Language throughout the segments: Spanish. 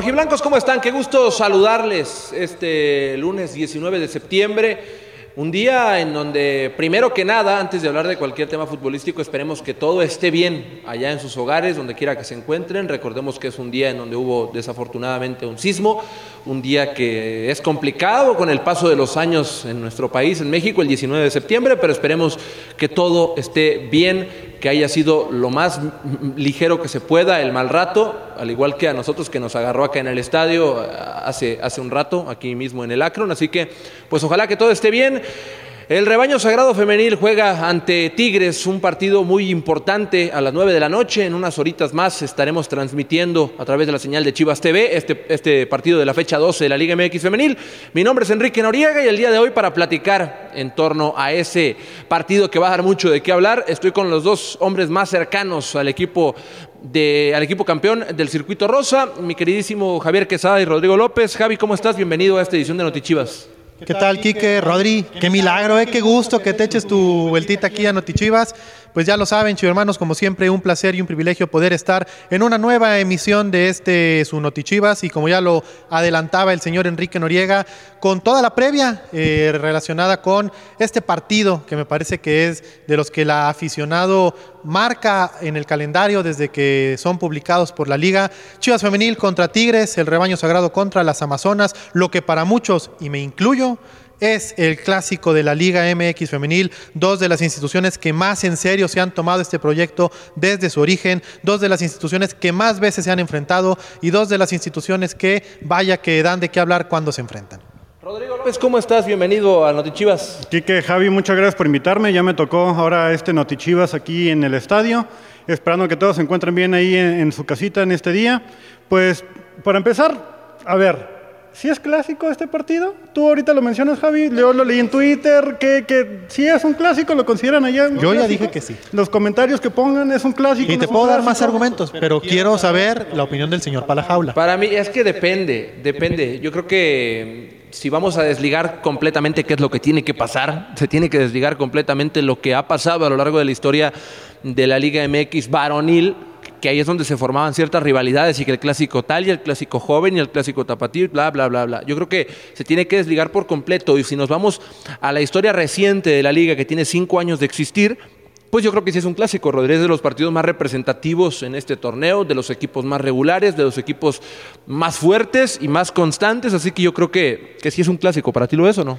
Rojiblancos, ¿cómo están? Qué gusto saludarles este lunes 19 de septiembre. Un día en donde, primero que nada, antes de hablar de cualquier tema futbolístico, esperemos que todo esté bien allá en sus hogares, donde quiera que se encuentren. Recordemos que es un día en donde hubo desafortunadamente un sismo, un día que es complicado con el paso de los años en nuestro país, en México, el 19 de septiembre, pero esperemos que todo esté bien, que haya sido lo más ligero que se pueda el mal rato, al igual que a nosotros que nos agarró acá en el estadio hace, hace un rato, aquí mismo en el Acron. Así que, pues ojalá que todo esté bien. El rebaño sagrado femenil juega ante Tigres un partido muy importante a las 9 de la noche. En unas horitas más estaremos transmitiendo a través de la señal de Chivas TV este, este partido de la fecha 12 de la Liga MX femenil. Mi nombre es Enrique Noriega y el día de hoy para platicar en torno a ese partido que va a dar mucho de qué hablar, estoy con los dos hombres más cercanos al equipo de, al equipo campeón del circuito rosa, mi queridísimo Javier Quesada y Rodrigo López. Javi, ¿cómo estás? Bienvenido a esta edición de Notichivas. ¿Qué tal, Quique? Rodri, qué milagro, eh, qué gusto que te eches tu vueltita aquí a Notichivas. Pues ya lo saben, chicos hermanos, como siempre, un placer y un privilegio poder estar en una nueva emisión de este su Notichivas y como ya lo adelantaba el señor Enrique Noriega, con toda la previa eh, relacionada con este partido que me parece que es de los que la aficionado marca en el calendario desde que son publicados por la liga. Chivas Femenil contra Tigres, el rebaño sagrado contra las Amazonas, lo que para muchos, y me incluyo, es el clásico de la Liga MX Femenil, dos de las instituciones que más en serio se han tomado este proyecto desde su origen, dos de las instituciones que más veces se han enfrentado y dos de las instituciones que vaya que dan de qué hablar cuando se enfrentan. Rodrigo López, ¿cómo estás? Bienvenido a Notichivas. Quique, Javi, muchas gracias por invitarme. Ya me tocó ahora este Notichivas aquí en el estadio, esperando que todos se encuentren bien ahí en, en su casita en este día. Pues, para empezar, a ver, ¿Sí es clásico este partido? Tú ahorita lo mencionas, Javi. Yo lo leí en Twitter. Que, que sí es un clásico, lo consideran allá. Yo ya dije que sí. Los comentarios que pongan es un clásico. Y no te puedo dar más argumentos, pero quiero saber la opinión del señor Palajaula. Para mí es que depende, depende. Yo creo que mm, si vamos a desligar completamente qué es lo que tiene que pasar, se tiene que desligar completamente lo que ha pasado a lo largo de la historia de la Liga MX varonil, que ahí es donde se formaban ciertas rivalidades y que el clásico tal y el clásico joven y el clásico tapatío, bla, bla, bla, bla. Yo creo que se tiene que desligar por completo y si nos vamos a la historia reciente de la liga que tiene cinco años de existir, pues yo creo que sí es un clásico, Rodríguez, de los partidos más representativos en este torneo, de los equipos más regulares, de los equipos más fuertes y más constantes, así que yo creo que, que sí es un clásico. ¿Para ti lo es o no?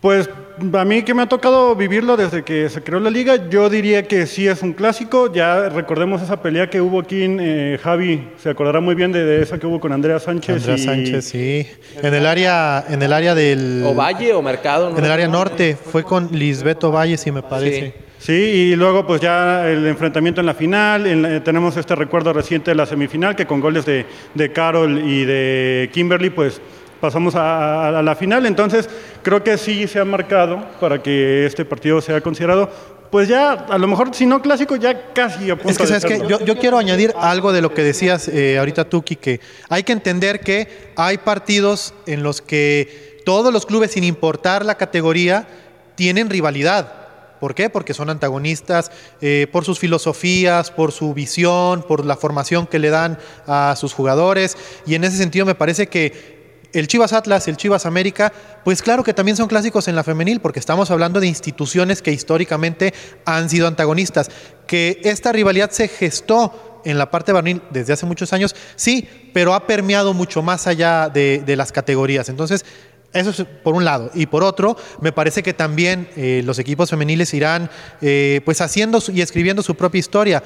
Pues a mí que me ha tocado vivirlo desde que se creó la liga, yo diría que sí es un clásico. Ya recordemos esa pelea que hubo aquí en eh, Javi, se acordará muy bien de, de esa que hubo con Andrea Sánchez. Andrea y- Sánchez, sí. En el área, en el área del. O Valle o Mercado. ¿no? En el área norte. Fue con Lisbeto Valle, si me parece. Sí, y luego pues ya el enfrentamiento en la final, en la- tenemos este recuerdo reciente de la semifinal que con goles de, de Carol y de Kimberly pues pasamos a, la final, entonces creo que sí se ha marcado para que este partido sea considerado pues ya a lo mejor si no clásico ya casi a punto Es que, de ¿sabes. Yo, yo quiero añadir algo de lo que decías eh, ahorita tú, que Hay que entender que hay partidos en los que todos los clubes, sin importar la categoría, tienen rivalidad. ¿Por qué? Porque son antagonistas eh, por sus filosofías, por su visión, por la formación que le dan a sus jugadores. Y en ese sentido me parece que el Chivas Atlas, el Chivas América, pues claro que también son clásicos en la femenil, porque estamos hablando de instituciones que históricamente han sido antagonistas. Que esta rivalidad se gestó en la parte varonil desde hace muchos años, sí, pero ha permeado mucho más allá de, las categorías. Entonces, eso es por un lado. Y por otro, me parece que también eh, los equipos femeniles irán eh, pues haciendo y escribiendo su propia historia.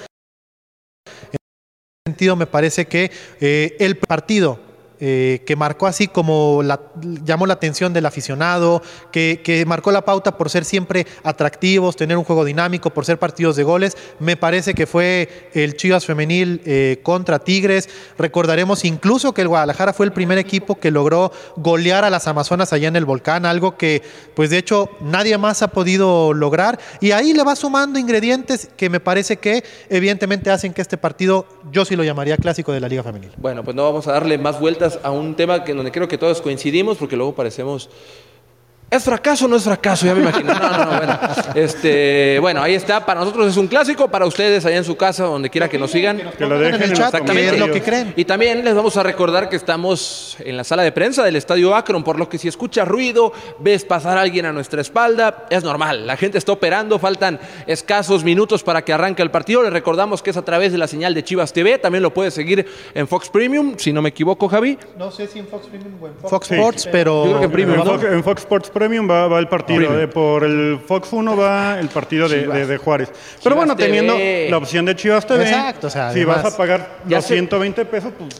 En ese sentido, me parece que eh, el partido eh, que marcó así como la, llamó la atención del aficionado, que, que marcó la pauta por ser siempre atractivos, tener un juego dinámico, por ser partidos de goles, me parece que fue el Chivas femenil eh, contra Tigres. Recordaremos incluso que el Guadalajara fue el primer equipo que logró golear a las Amazonas allá en el volcán, algo que pues de hecho nadie más ha podido lograr. Y ahí le va sumando ingredientes que me parece que evidentemente hacen que este partido yo sí lo llamaría clásico de la Liga Femenil. Bueno, pues no vamos a darle más vueltas a un tema que, donde creo que todos coincidimos, porque luego parecemos ¿Es fracaso o no es fracaso? Ya me imagino. No, no, no, bueno. Este, bueno, ahí está. Para nosotros es un clásico, para ustedes allá en su casa, donde quiera que nos sigan. Que lo dejen en el chat, es lo que creen. Y también les vamos a recordar que estamos en la sala de prensa del Estadio Akron, por lo que si escuchas ruido, ves pasar a alguien a nuestra espalda, es normal. La gente está operando, faltan escasos minutos para que arranque el partido. Les recordamos que es a través de la señal de Chivas TV. También lo puedes seguir en Fox Premium, si no me equivoco, Javi. No sé si en Fox Premium o en Fox, Sports, pero... Yo creo que en Premium, En ¿no? Fox, en Fox Sports Premium va, va el partido. Premium. de- por el Fox 1 va el partido de, Chivas. de- de Juárez. Pero bueno, TV. teniendo la opción de Chivas TV. Exacto, o sea, si además- vas a pagar Ya los sé. 120 pesos, pues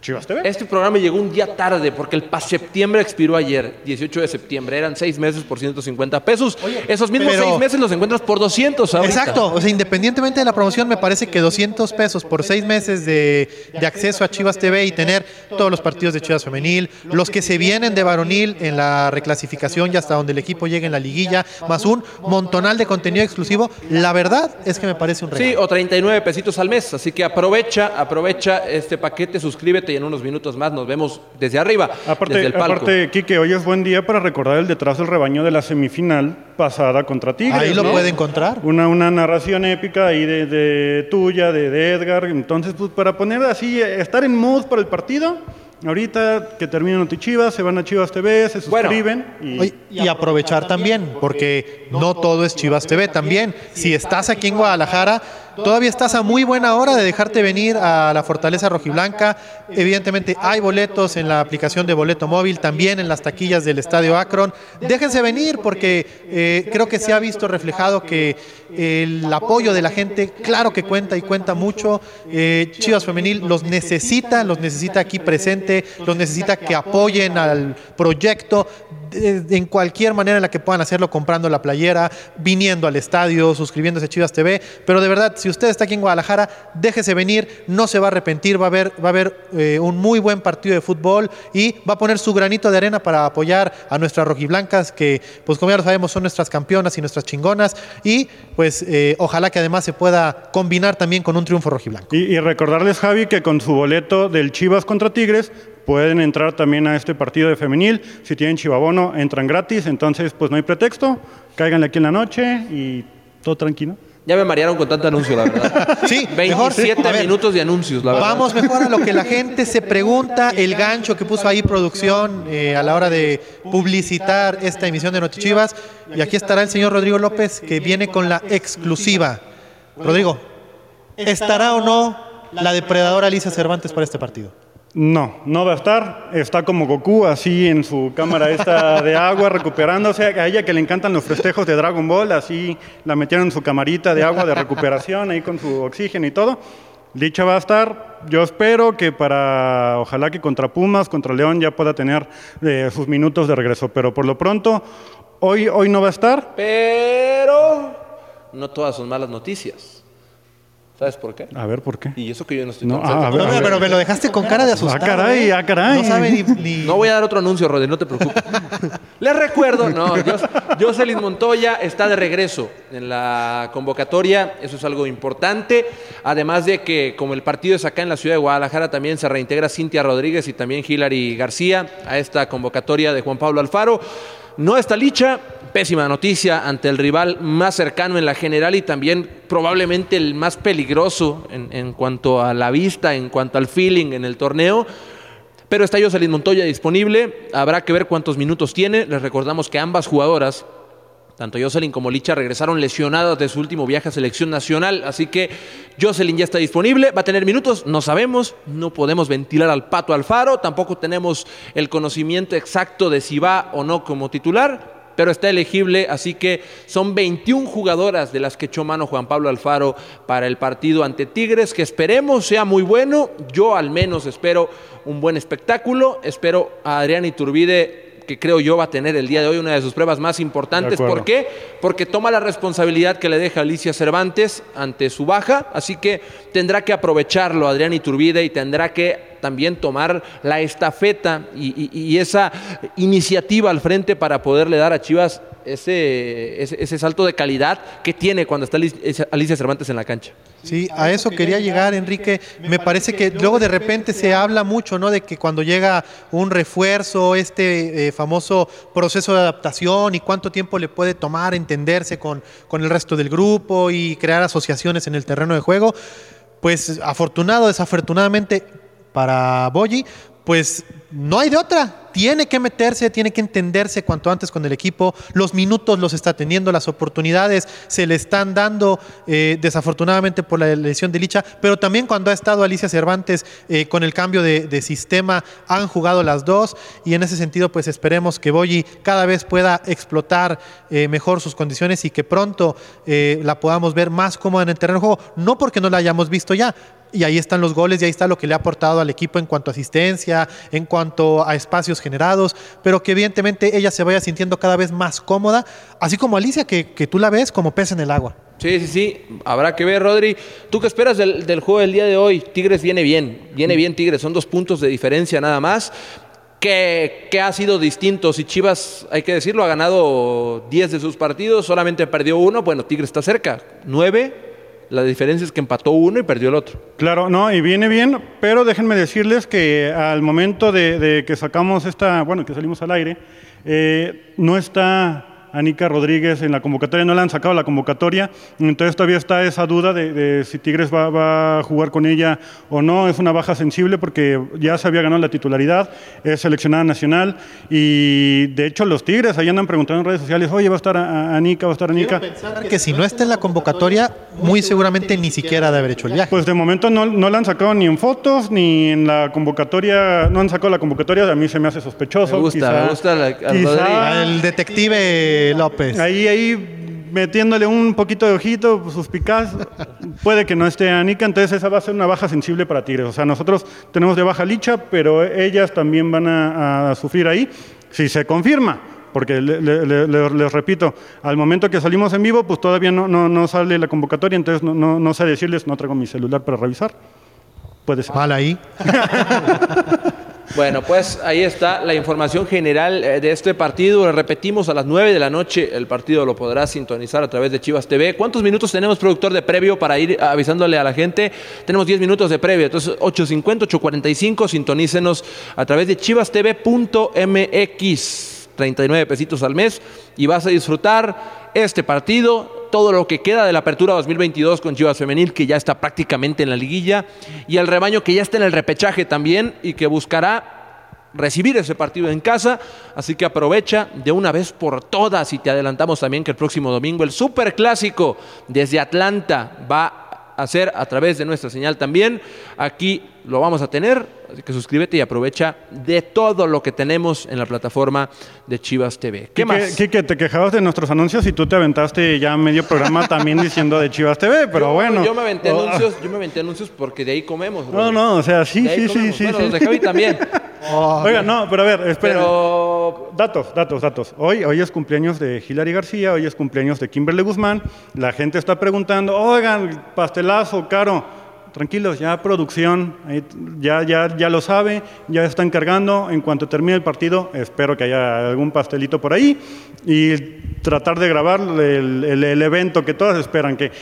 Chivas TV. Este programa llegó un día tarde porque el PAS septiembre expiró ayer, 18 de septiembre. Eran seis meses por 150 pesos. Esos mismos pero- seis meses los encuentras por 200 ahorita. Exacto, o sea, independientemente de la promoción, me parece que 200 pesos por seis meses de, de acceso a Chivas TV y tener todos los partidos de Chivas Femenil, los que se vienen de varonil en la reclasificación y hasta donde el equipo llegue en la liguilla, más un montonal de contenido exclusivo, la verdad es que me parece un regalo. Sí, o 39 pesitos al mes. Así que aprovecha, aprovecha este paquete, suscríbete y en unos minutos más nos vemos desde arriba, desde Aparte, el palco. aparte, Quique, hoy es buen día para recordar el detrás del rebaño de la semifinal pasada contra Tigres. Ahí lo ¿no? puede encontrar. Una, una narración épica ahí de, de tuya, de, de Edgar. Entonces, pues para poner así, eh, estar en mood para el partido. Ahorita que termina Notichivas, se van a Chivas TV, se Bueno. suscriben. y Oye, y aprovechar también, porque no todo es Chivas TV. También, si estás aquí en Guadalajara, todavía estás a muy buena hora de dejarte venir a la Fortaleza Rojiblanca. Evidentemente, hay boletos en la aplicación de boleto móvil, también en las taquillas del Estadio Akron. Déjense venir, porque eh, creo que se ha visto reflejado que el apoyo de la gente, claro que cuenta y cuenta mucho. Eh, Chivas Femenil los necesita, los necesita aquí presente, los necesita que apoyen al proyecto en cualquier manera en la que puedan hacerlo, comprando la playera, viniendo al estadio, suscribiéndose a Chivas TV. Pero de verdad, si usted está aquí en Guadalajara, déjese venir, no se va a arrepentir, va a haber, va a haber eh, un muy buen partido de fútbol y va a poner su granito de arena para apoyar a nuestras rojiblancas, que pues como ya lo sabemos son nuestras campeonas y nuestras chingonas. Y pues eh, ojalá que además se pueda combinar también con un triunfo rojiblanco. Y, y recordarles, Javi, que con su boleto del Chivas contra Tigres pueden entrar también a este partido de femenil. Si tienen chivabono, entran gratis. Entonces, pues no hay pretexto. Cáiganle aquí en la noche y todo tranquilo. Ya me marearon con tanto anuncio, la verdad. Sí, mejor, 27 a ver, minutos de anuncios, la verdad. Vamos mejor a lo que la gente se pregunta, el gancho que puso ahí producción eh, a la hora de publicitar esta emisión de Notichivas. Y aquí estará el señor Rodrigo López que viene con la exclusiva. Rodrigo, ¿estará o no la depredadora Alicia Cervantes para este partido? No, no va a estar. Está como Goku, así en su cámara esta de agua, recuperándose. A ella que le encantan los festejos de Dragon Ball, así la metieron en su camarita de agua de recuperación, ahí con su oxígeno y todo. Dicha va a estar. Yo espero que para, ojalá que contra Pumas, contra León ya pueda tener eh, sus minutos de regreso. Pero por lo pronto, hoy, hoy no va a estar. Pero no todas son malas noticias. ¿Sabes por qué? A ver, ¿por qué? Y eso que yo no estoy No, tan ah, a ver, No, a ver. pero me lo dejaste con cara de asustado. Ah, caray, ¿eh? ah, caray. No sabe ni... ni- No voy a dar otro anuncio, Rodri, no te preocupes. Les recuerdo, no, Jocelyn Montoya está de regreso en la convocatoria, eso es algo importante. Además de que, como el partido es acá en la ciudad de Guadalajara, también se reintegra Cintia Rodríguez y también Hilary García a esta convocatoria de Juan Pablo Alfaro. No está Licha, pésima noticia ante el rival más cercano en la general y también probablemente el más peligroso en, en cuanto a la vista, en cuanto al feeling en el torneo. Pero está Jocelyn Montoya disponible. Habrá que ver cuántos minutos tiene. Les recordamos que ambas jugadoras, tanto Jocelyn como Licha, regresaron lesionadas de su último viaje a selección nacional. Así que Jocelyn ya está disponible. Va a tener minutos, no sabemos. No podemos ventilar al pato Alfaro. Tampoco tenemos el conocimiento exacto de si va o no como titular. Pero está elegible, así que son 21 jugadoras de las que echó mano Juan Pablo Alfaro para el partido ante Tigres, que esperemos sea muy bueno. Yo al menos espero un buen espectáculo. Espero a Adrián Iturbide que creo yo va a tener el día de hoy una de sus pruebas más importantes. ¿Por qué? Porque toma la responsabilidad que le deja Alicia Cervantes ante su baja, así que tendrá que aprovecharlo Adrián Iturbide y tendrá que también tomar la estafeta y, y esa iniciativa al frente para poderle dar a Chivas ese, ese, salto de calidad que tiene cuando está Alicia Cervantes en la cancha. Sí, a eso quería llegar, Enrique. Me parece que luego de repente se habla mucho, ¿no? De que cuando llega un refuerzo, este eh, famoso proceso de adaptación y cuánto tiempo le puede tomar entenderse con, con el resto del grupo y crear asociaciones en el terreno de juego. Pues afortunado, desafortunadamente para Boyi, pues no hay de otra. Tiene que meterse, tiene que entenderse cuanto antes con el equipo. Los minutos los está teniendo, las oportunidades se le están dando, eh, desafortunadamente por la lesión de Licha, pero también cuando ha estado Alicia Cervantes eh, con el cambio de, sistema, han jugado las dos y en ese sentido, pues esperemos que Boyi cada vez pueda explotar eh, mejor sus condiciones y que pronto la podamos ver más cómoda en el terreno de juego. No porque no la hayamos visto ya, y ahí están los goles y ahí está lo que le ha aportado al equipo en cuanto a asistencia, en cuanto a espacios generados, pero que evidentemente ella se vaya sintiendo cada vez más cómoda, así como Alicia, que, tú la ves como pez en el agua. Sí, sí, sí, habrá que ver, Rodri. ¿Tú qué esperas del, juego del día de hoy? Tigres viene bien, viene bien Tigres, son dos puntos de diferencia nada más. Que, que, ha sido distinto. Si Chivas, hay que decirlo, ha ganado 10 de sus partidos, solamente perdió uno, bueno, Tigres está cerca. 9 la diferencia es que empató uno y perdió el otro. Claro, no, y viene bien, pero déjenme decirles que al momento de, que sacamos esta, bueno, que salimos al aire, eh, no está Anica Rodríguez en la convocatoria, no le han sacado la convocatoria, entonces todavía está esa duda de, si Tigres va, a jugar con ella o no, es una baja sensible porque ya se había ganado la titularidad, es seleccionada nacional y de hecho los Tigres ahí andan preguntando en redes sociales, oye, va a estar Anica, va a estar Anica. que si no está en la convocatoria, muy seguramente ni siquiera de haber hecho el viaje. Pues de momento no, no la han sacado ni en fotos, ni en la convocatoria, no han sacado la convocatoria, a mí se me hace sospechoso. Me gusta, me gusta el detective López. Ahí, ahí metiéndole un poquito de ojito, suspicaz, puede que no esté Anica, entonces esa va a ser una baja sensible para Tigres. O sea, nosotros tenemos de baja Licha, pero ellas también van a, sufrir ahí, si se confirma. Porque les repito, al momento que salimos en vivo, pues todavía no, no, sale la convocatoria, entonces no, no, no sé decirles, no traigo mi celular para revisar. Puede ser. Mal ahí. Bueno, pues ahí está la información general eh, de este partido. Repetimos a las 9 de la noche. El partido lo podrá sintonizar a través de Chivas TV. ¿Cuántos minutos tenemos, productor de previo, para ir avisándole a la gente? Tenemos 10 minutos de previo. Entonces, 8.50, 8.45. Sintonícenos a través de chivastv.mx. 39 pesitos al mes y vas a disfrutar este partido, todo lo que queda de la apertura 2022 con Chivas Femenil, que ya está prácticamente en la liguilla, y el rebaño que ya está en el repechaje también y que buscará recibir ese partido en casa. Así que aprovecha de una vez por todas y te adelantamos también que el próximo domingo el Super Clásico desde Atlanta va hacer a través de nuestra señal también. Aquí lo vamos a tener, así que suscríbete y aprovecha de todo lo que tenemos en la plataforma de Chivas TV. ¿Qué más? Que te quejabas de nuestros anuncios y tú te aventaste ya medio programa también diciendo de Chivas TV, pero bueno. Yo me aventé oh. anuncios, yo me aventé anuncios porque de ahí comemos. No, no, o sea, sí, sí, sí, sí. Bueno, los de Javi también. Oiga, no, pero a ver, espera. Datos, datos, datos. Hoy, hoy es cumpleaños de Hilary García, hoy es cumpleaños de Kimberly Guzmán. La gente está preguntando, oigan, pastelazo, caro. Tranquilos, ya producción, ya, ya, ya lo sabe, ya está encargando. En cuanto termine el partido, espero que haya algún pastelito por ahí y tratar de grabar el, el, evento que todas esperan, que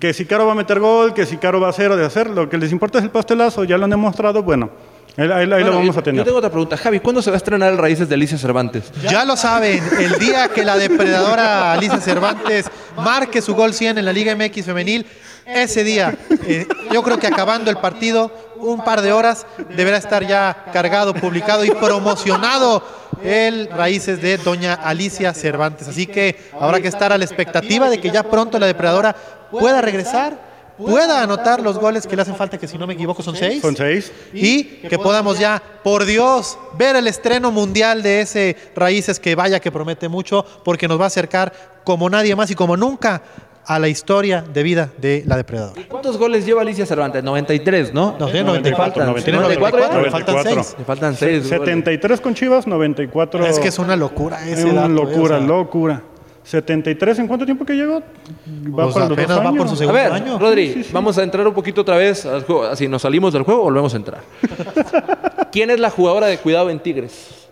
que si Caro va a meter gol, que si Caro va a hacer o de hacer, lo que les importa es el pastelazo, ya lo han demostrado, bueno, Ahí, lo vamos a tener. Yo tengo otra pregunta. Javi, ¿cuándo se va a estrenar el Raíces de Alicia Cervantes? Ya lo saben, el día que la depredadora Alicia Cervantes marque su gol 100 en la Liga MX femenil, ese día, eh, yo creo que acabando el partido, un par de horas, deberá estar ya cargado, publicado y promocionado el Raíces de Doña Alicia Cervantes. Así que habrá que estar a la expectativa de que ya pronto la depredadora pueda regresar pueda anotar los goles que le hacen falta, que si no me equivoco son seis. Son seis. Y que podamos ya, por Dios, ver el estreno mundial de ese Raíces que vaya que promete mucho, porque nos va a acercar como nadie más y como nunca a la historia de vida de la depredadora. ¿Y cuántos goles lleva Alicia Cervantes? 93, ¿no? No, tiene 94. 94, Le faltan 6. Le faltan 6. 73 con Chivas, 94. Es que es una locura ese Es una locura, locura. 73, ¿en cuánto tiempo que llegó? Pues los dos apenas va por su A segundo ver, año. Rodri, vamos a entrar un poquito otra vez al juego. Así nos salimos del juego, volvemos a entrar. ¿Quién es la jugadora de cuidado en Tigres?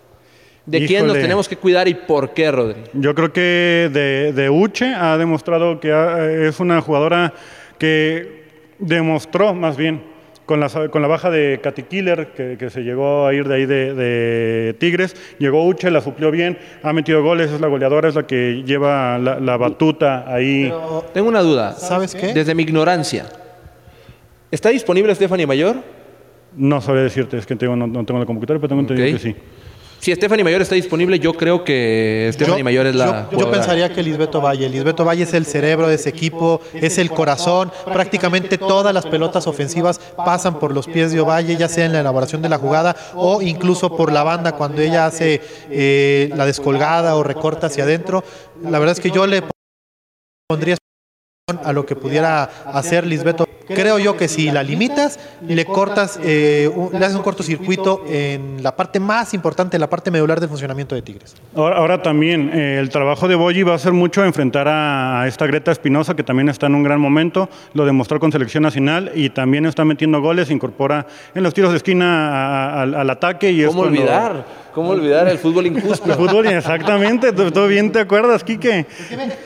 ¿De quién nos tenemos que cuidar y por qué, Rodri? Yo creo que de, de Uche ha demostrado que ha- es una jugadora que demostró más bien con la, con la baja de Katy Killer, que, que se llegó a ir de ahí de, de Tigres, llegó Uche, la suplió bien, ha metido goles, es la goleadora, es la que lleva la, la batuta ahí. Tengo una duda. ¿Sabes qué? Desde mi ignorancia. ¿Está disponible Stephanie Mayor? No sabría decirte, es que tengo, no, no tengo la computadora, pero tengo entendido que sí. Si Stephanie Mayor está disponible, yo creo que Stephanie Yo- Mayor es la yo- pensaría que Lisbeto Valle. Lisbeto Valle es el cerebro de ese equipo, es el corazón. Prácticamente todas las pelotas ofensivas pasan por los pies de Ovalle, ya sea en la elaboración de la jugada o incluso por la banda cuando ella hace eh, la descolgada o recorta hacia adentro. La verdad es que yo le pondría a lo que pudiera hacer Lisbeto. Creo yo que si la limitas, le cortas, eh, un- le haces un cortocircuito en la parte más importante, la parte medular del funcionamiento de Tigres. Ahora, ahora también, eh, el trabajo de Boyi va a ser mucho enfrentar a, a esta Greta Espinosa, que también está en un gran momento, lo demostró con selección nacional y también está metiendo goles, incorpora en los tiros de esquina a- a- al, al ataque. Y es ¿Cómo cuando- olvidar? ¿Cómo olvidar el fútbol injusto? El fútbol, exactamente, tú bien te acuerdas, Quique.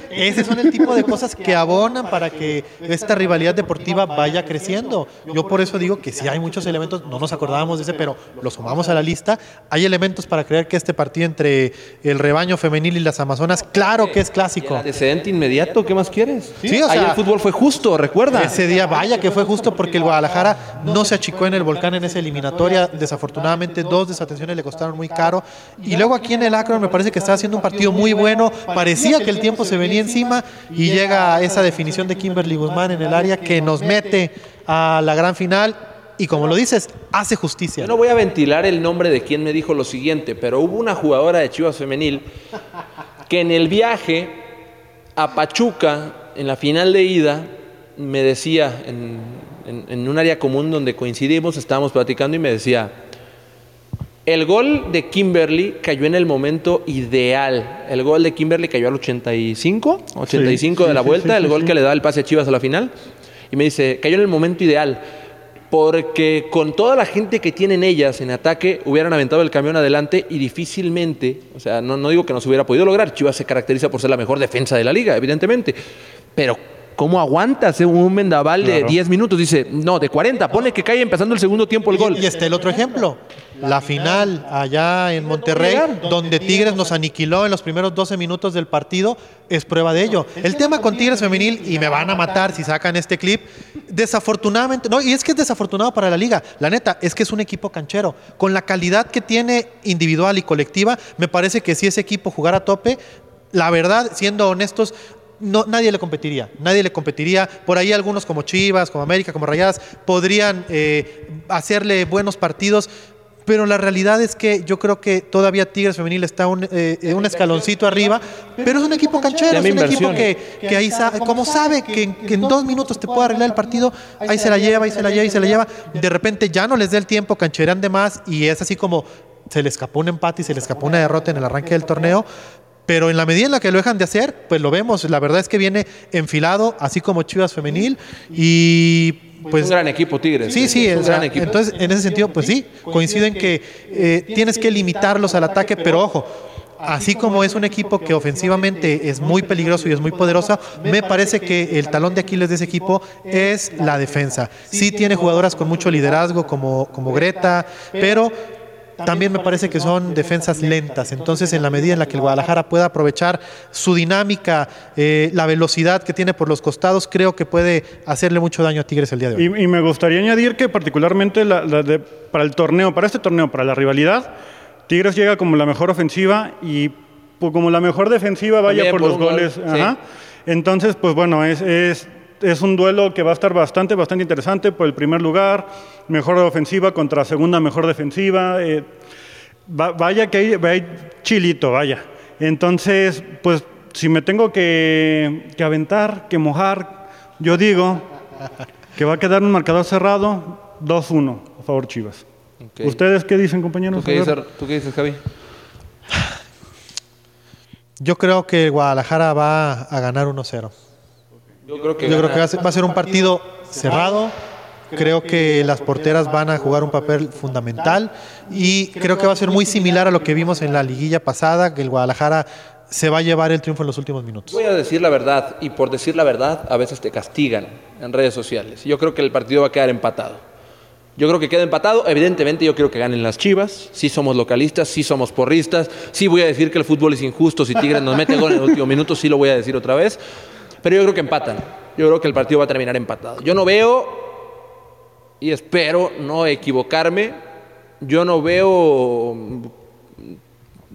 Ese son el tipo de cosas que abonan para que esta rivalidad deportiva vaya creciendo. Yo por eso digo que si hay muchos elementos, no nos acordábamos de ese, pero lo sumamos a la lista. Hay elementos para creer que este partido entre el rebaño femenil y las Amazonas, claro que es El clásico. antecedente inmediato, ¿qué más quieres? Sí, o Ahí sea- el fútbol fue justo, recuerda. Ese día, vaya que fue justo porque el Guadalajara no se achicó en el volcán en esa eliminatoria. Desafortunadamente, dos desatenciones le costaron muy caro. Y luego aquí en el Akron me parece que estaba haciendo un partido muy bueno. Parecía que el tiempo se venía encima y llega esa definición de Kimberly Guzmán en el área que nos mete a la gran final. Y como lo dices, hace justicia. Yo no voy a ventilar el nombre de quien me dijo lo siguiente, pero hubo una jugadora de Chivas Femenil que en el viaje a Pachuca, en la final de ida, me decía, en un área común donde coincidimos, estábamos platicando y me decía, el gol de Kimberly cayó en el momento ideal. El gol de Kimberly cayó al 85, 85 Sí, de la sí, vuelta, sí, el gol que le da el pase a Chivas a la final. Y me dice, cayó en el momento ideal. Porque con toda la gente que tienen ellas en ataque, hubieran aventado el camión adelante y difícilmente, o sea, no, no digo que no se hubiera podido lograr. Chivas se caracteriza por ser la mejor defensa de la liga, evidentemente. Pero, ¿cómo aguantas eh, un vendaval de Claro. 10 minutos? Dice, no, de 40, pone que cae empezando el segundo tiempo el gol. Y está el otro ejemplo. La final allá en Monterrey, donde Tigres nos aniquiló en los primeros 12 minutos del partido, es prueba de ello. El tema con Tigres femenil, y me van a matar si sacan este clip, desafortunadamente, no, y es que es desafortunado para la liga. La neta, es que es un equipo canchero. Con la calidad que tiene individual y colectiva, me parece que si ese equipo jugara a tope, la verdad, siendo honestos, no, nadie le competiría, nadie le competiría. Por ahí algunos como Chivas, como América, como Rayadas, podrían eh, hacerle buenos partidos. Pero la realidad es que yo creo que todavía Tigres Femenil está un, eh, eh, un escaloncito arriba, pero es un equipo canchero, es un equipo que, que ahí como sabe que, en- que en dos minutos te puede arreglar el partido, ahí se la lleva, ahí se la lleva, ahí se la lleva. De repente ya no les da el tiempo, cancherean de más y es así como se le escapó un empate y se le escapó una derrota en el arranque del torneo. Pero en la medida en la que lo dejan de hacer, pues lo vemos. La verdad es que viene enfilado, así como Chivas Femenil. Y pues. un gran equipo, Tigres. Sí, sí, es un gran equipo. entonces en ese sentido, pues sí, coinciden que eh, tienes que limitarlos al ataque, pero ojo, así como es un equipo que ofensivamente es muy peligroso y es muy poderoso, me parece que el talón de Aquiles de ese equipo es la defensa. Sí tiene jugadoras con mucho liderazgo como, como Greta, pero también me parece que son defensas lentas. Entonces, en la medida en la que el Guadalajara pueda aprovechar su dinámica, eh, la velocidad que tiene por los costados, creo que puede hacerle mucho daño a Tigres el día de hoy. Y, y me gustaría añadir que particularmente la- la de- para el torneo, para este torneo, para la rivalidad, Tigres llega como la mejor ofensiva y pues, como la mejor defensiva vaya por, por los gol, goles. sí. Entonces, pues bueno, es, es, es un duelo que va a estar bastante, bastante interesante por el primer lugar, mejor ofensiva contra segunda mejor defensiva. eh, va- vaya que hay, hay chilito, vaya. Entonces, pues si me tengo que, que aventar, que mojar, yo digo que va a quedar un marcador cerrado 2-1 a favor Chivas. ¿Ustedes qué dicen, compañeros? ¿Tú qué, dices, ¿Tú qué dices, Javi? Yo creo que Guadalajara va a ganar 1-0. Yo creo que, Yo creo gana- que va a ser, va a ser un partido cerrado. Creo que las porteras van a jugar un papel fundamental y creo que va a ser muy similar a lo que vimos en la liguilla pasada, que el Guadalajara se va a llevar el triunfo en los últimos minutos. Voy a decir la verdad y por decir la verdad a veces te castigan en redes sociales. Yo creo que el partido va a quedar empatado. Yo creo que queda empatado. Evidentemente yo quiero que ganen las Chivas. Sí somos localistas, sí somos porristas. Sí voy a decir que el fútbol es injusto. Si Tigres nos mete gol en el último minuto, sí lo voy a decir otra vez. Pero yo creo que empatan. Yo creo que el partido va a terminar empatado. Yo no veo, y espero no equivocarme, yo no veo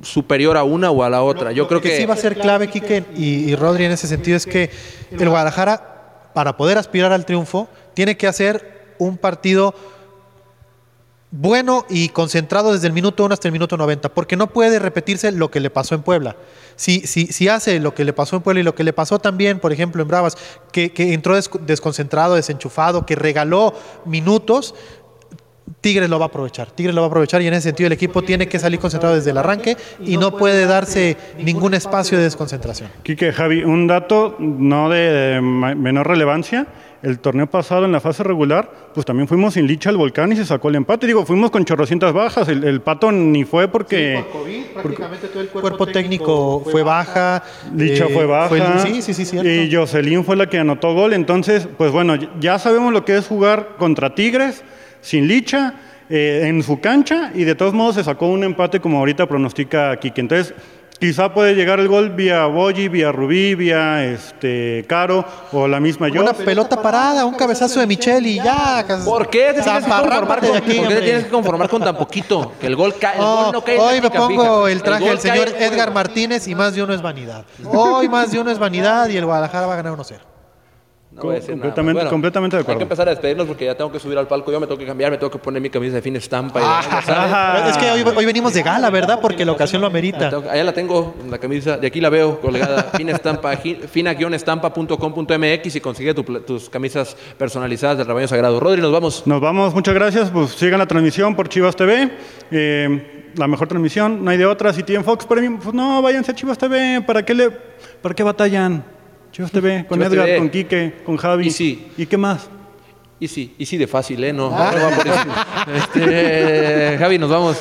superior a una o a la otra. Yo creo Lo que que sí va a ser clave, Quique y, y Rodri, en ese sentido es que el Guadalajara, para poder aspirar al triunfo, tiene que hacer un partido bueno y concentrado desde el minuto 1 hasta el minuto 90, porque no puede repetirse lo que le pasó en Puebla. Si, si, si hace lo que le pasó en Puebla y lo que le pasó también, por ejemplo, en Bravas, que, que entró des- desconcentrado, desenchufado, que regaló minutos, Tigres lo va a aprovechar. Tigres lo va a aprovechar y en ese sentido el equipo tiene que salir concentrado desde el arranque y no puede darse ningún espacio de desconcentración. Quique, Javi, un dato no de ma- menor relevancia. El torneo pasado en la fase regular, pues también fuimos sin licha al volcán y se sacó el empate. Digo, fuimos con chorrocientas bajas. El, el pato ni fue porque prácticamente todo el cuerpo, técnico fue baja. Licha eh, fue baja. sí, sí, sí, cierto. Y Jocelyn fue la que anotó gol. Entonces, pues bueno, ya sabemos lo que es jugar contra Tigres, sin Licha, eh, en su cancha, y de todos modos se sacó un empate como ahorita pronostica Kike. Entonces, quizá puede llegar el gol vía Boyi, vía Rubí, vía este, Caro, o la misma yo. Una pelota parada, un cabezazo de Michel y ya. ¿Por qué te tienes que conformar Zaparrápate con, de aquí, por qué te tienes que conformar con tan poquito? Que el gol cae, el Oh, gol no cae hoy me pongo fija. el traje del señor Edgar. Martínez y más de uno es vanidad. Hoy más de uno es vanidad y el Guadalajara va a ganar 1-0. No voy a decir nada más. Completamente- completamente de Hay que acuerdo. empezar a despedirnos porque ya tengo que subir al palco. Yo me tengo que cambiar, me tengo que poner mi camisa de fin estampa. y Ah. Es que hoy, hoy venimos de gala, ¿verdad? Porque la ocasión lo amerita. Allá la tengo, la camisa, de aquí la veo colgada, fina estampa, fina-estampa.com.mx y consigue tu tus camisas personalizadas del rebaño sagrado. Rodri, nos vamos. Nos vamos, muchas gracias. Pues sigan la transmisión por Chivas TV. eh, la mejor transmisión, no hay de otra. Si tienen Fox Premium, pues no, váyanse a Chivas TV. ¿Para qué, le, para qué batallan? Chivas TV, con Chivas Edgar, TV. con Quique, con Javi. Y sí. ¿Y qué más? Y sí, y sí de fácil, ¿eh? No, no va por. Este, Javi, nos vamos.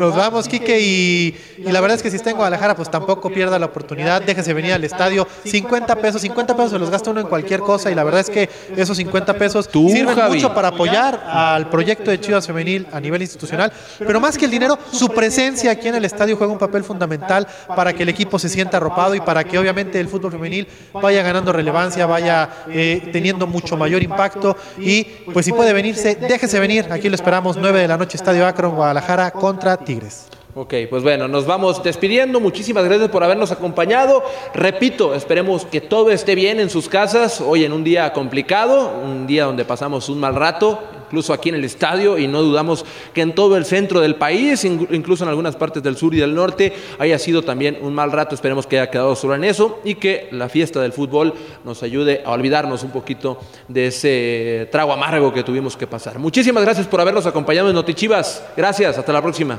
Nos vamos, Quique, y, y la verdad es que si está en Guadalajara, pues tampoco pierda la oportunidad, déjese venir al estadio. 50 pesos, 50 pesos se los gasta uno en cualquier cosa, y la verdad es que esos 50 pesos Tú, sirven Javi. mucho para apoyar al proyecto de Chivas Femenil a nivel institucional, pero más que el dinero, su presencia aquí en el estadio juega un papel fundamental para que el equipo se sienta arropado y para que obviamente el fútbol femenil vaya ganando relevancia, vaya eh, teniendo mucho mayor impacto, y pues si puede venirse, déjese venir, aquí lo esperamos, 9 de la noche, Estadio Akron, Guadalajara, contra Tigres. Ok, pues bueno, nos vamos despidiendo. Muchísimas gracias por habernos acompañado. Repito, esperemos que todo esté bien en sus casas. Hoy en un día complicado, un día donde pasamos un mal rato, incluso aquí en el estadio, y no dudamos que en todo el centro del país, in- incluso en algunas partes del sur y del norte, haya sido también un mal rato. Esperemos que haya quedado solo en eso y que la fiesta del fútbol nos ayude a olvidarnos un poquito de ese trago amargo que tuvimos que pasar. Muchísimas gracias por habernos acompañado en Notichivas. Gracias, hasta la próxima.